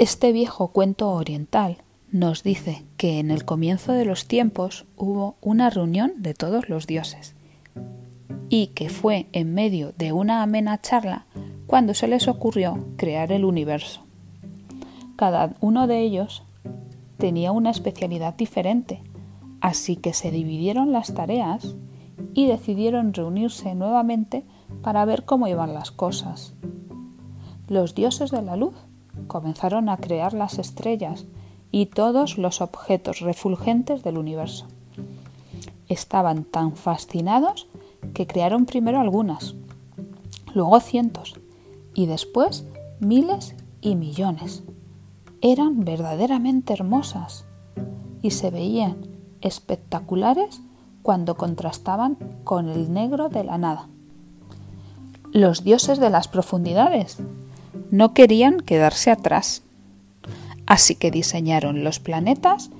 Este viejo cuento oriental nos dice que en el comienzo de los tiempos hubo una reunión de todos los dioses y que fue en medio de una amena charla cuando se les ocurrió crear el universo. Cada uno de ellos tenía una especialidad diferente, así que se dividieron las tareas y decidieron reunirse nuevamente para ver cómo iban las cosas. Los dioses de la luz comenzaron a crear las estrellas y todos los objetos refulgentes del universo. Estaban tan fascinados que crearon primero algunas, luego cientos y después miles y millones. Eran verdaderamente hermosas y se veían espectaculares cuando contrastaban con el negro de la nada. Los dioses de las profundidades no querían quedarse atrás, así que diseñaron los planetas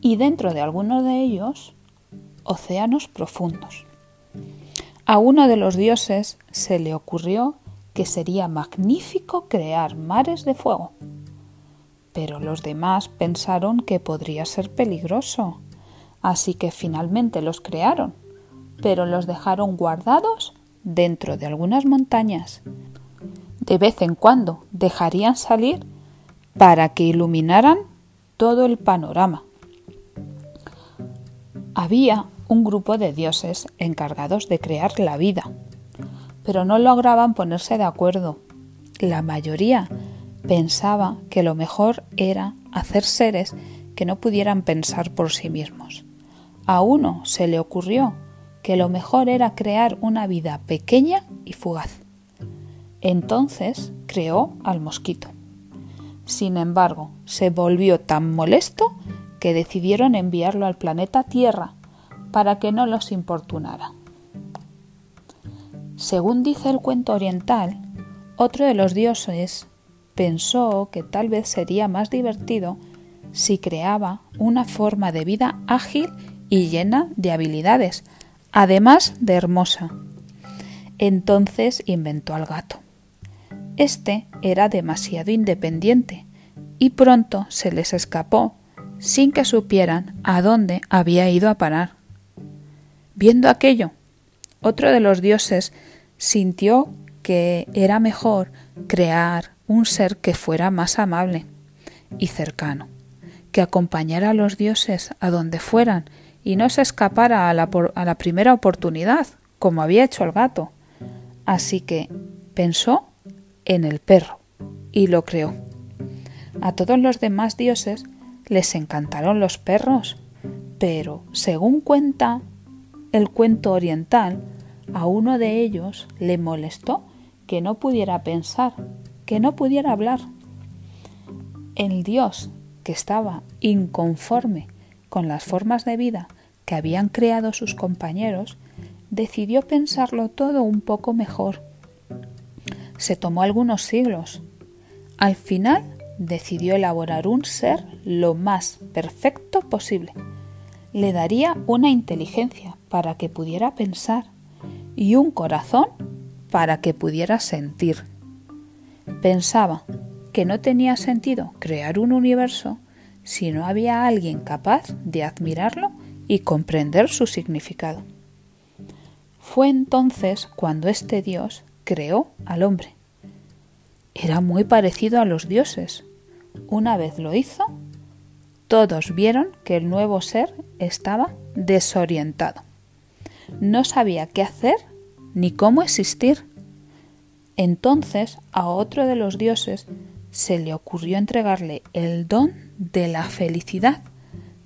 y dentro de algunos de ellos océanos profundos. A uno de los dioses se le ocurrió que sería magnífico crear mares de fuego, pero los demás pensaron que podría ser peligroso Así que finalmente los crearon, pero los dejaron guardados dentro de algunas montañas. De vez en cuando dejarían salir para que iluminaran todo el panorama. Había un grupo de dioses encargados de crear la vida, pero no lograban ponerse de acuerdo. La mayoría pensaba que lo mejor era hacer seres que no pudieran pensar por sí mismos. A uno se le ocurrió que lo mejor era crear una vida pequeña y fugaz. Entonces creó al mosquito. Sin embargo, se volvió tan molesto que decidieron enviarlo al planeta Tierra para que no los importunara. Según dice el cuento oriental, otro de los dioses pensó que tal vez sería más divertido si creaba una forma de vida ágil y llena de habilidades, además de hermosa. Entonces inventó al gato. Este era demasiado independiente y pronto se les escapó sin que supieran a dónde había ido a parar. Viendo aquello, otro de los dioses sintió que era mejor crear un ser que fuera más amable y cercano, que acompañara a los dioses a donde fueran y no se escapara a la, a la primera oportunidad, como había hecho el gato. Así que pensó en el perro y lo creó. A todos los demás dioses les encantaron los perros, pero según cuenta el cuento oriental, a uno de ellos le molestó que no pudiera pensar, que no pudiera hablar. El dios, que estaba inconforme con las formas de vida que habían creado sus compañeros, decidió pensarlo todo un poco mejor. Se tomó algunos siglos. Al final decidió elaborar un ser lo más perfecto posible. Le daría una inteligencia para que pudiera pensar y un corazón para que pudiera sentir. Pensaba que no tenía sentido crear un universo si no había alguien capaz de admirarlo y comprender su significado. Fue entonces cuando este Dios creó al hombre. Era muy parecido a los dioses. Una vez lo hizo, todos vieron que el nuevo ser estaba desorientado. No sabía qué hacer ni cómo existir. Entonces a otro de los dioses se le ocurrió entregarle el don de la felicidad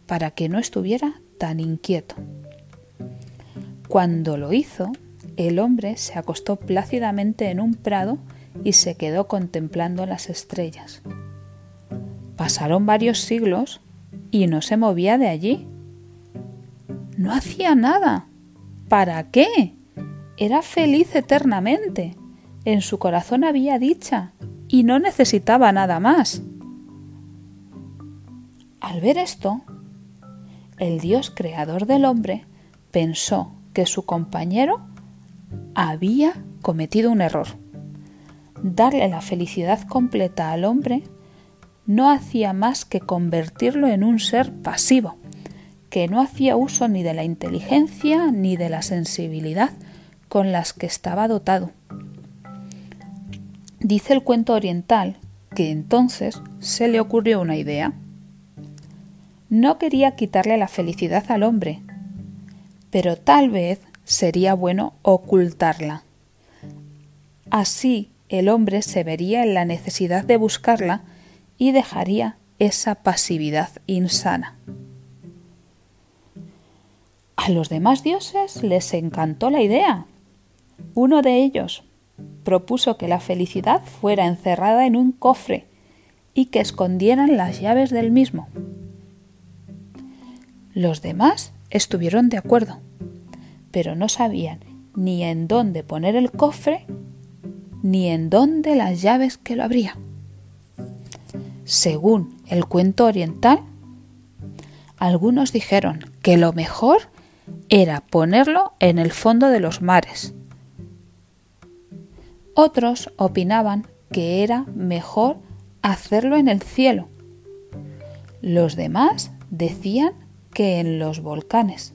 para que no estuviera tan inquieto. Cuando lo hizo, el hombre se acostó plácidamente en un prado y se quedó contemplando las estrellas. Pasaron varios siglos y no se movía de allí. No hacía nada. ¿Para qué? Era feliz eternamente. En su corazón había dicha y no necesitaba nada más. Al ver esto, el Dios creador del hombre pensó que su compañero había cometido un error. Darle la felicidad completa al hombre no hacía más que convertirlo en un ser pasivo, que no hacía uso ni de la inteligencia ni de la sensibilidad con las que estaba dotado. Dice el cuento oriental que entonces se le ocurrió una idea. No quería quitarle la felicidad al hombre, pero tal vez sería bueno ocultarla. Así el hombre se vería en la necesidad de buscarla y dejaría esa pasividad insana. A los demás dioses les encantó la idea. Uno de ellos propuso que la felicidad fuera encerrada en un cofre y que escondieran las llaves del mismo. Los demás estuvieron de acuerdo, pero no sabían ni en dónde poner el cofre ni en dónde las llaves que lo abría. Según el cuento oriental, algunos dijeron que lo mejor era ponerlo en el fondo de los mares. Otros opinaban que era mejor hacerlo en el cielo. Los demás decían que en los volcanes.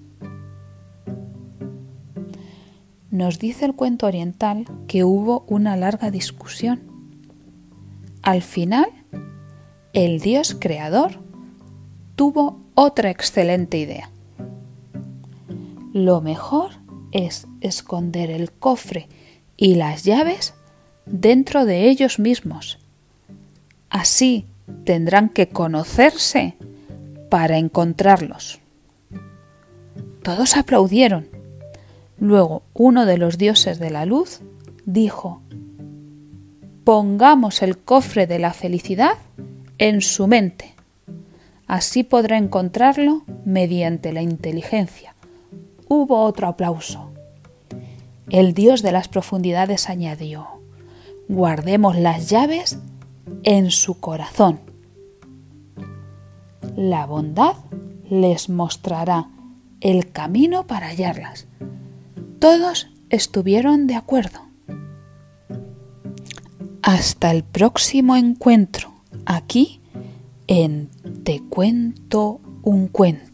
Nos dice el cuento oriental que hubo una larga discusión. Al final, el dios creador tuvo otra excelente idea. Lo mejor es esconder el cofre y las llaves dentro de ellos mismos. Así tendrán que conocerse para encontrarlos. Todos aplaudieron Luego uno de los dioses de la luz dijo, pongamos el cofre de la felicidad en su mente. Así podrá encontrarlo mediante la inteligencia. Hubo otro aplauso. El dios de las profundidades añadió, guardemos las llaves en su corazón. La bondad les mostrará el camino para hallarlas todos estuvieron de acuerdo. Hasta el próximo encuentro, aquí en Te cuento un cuento.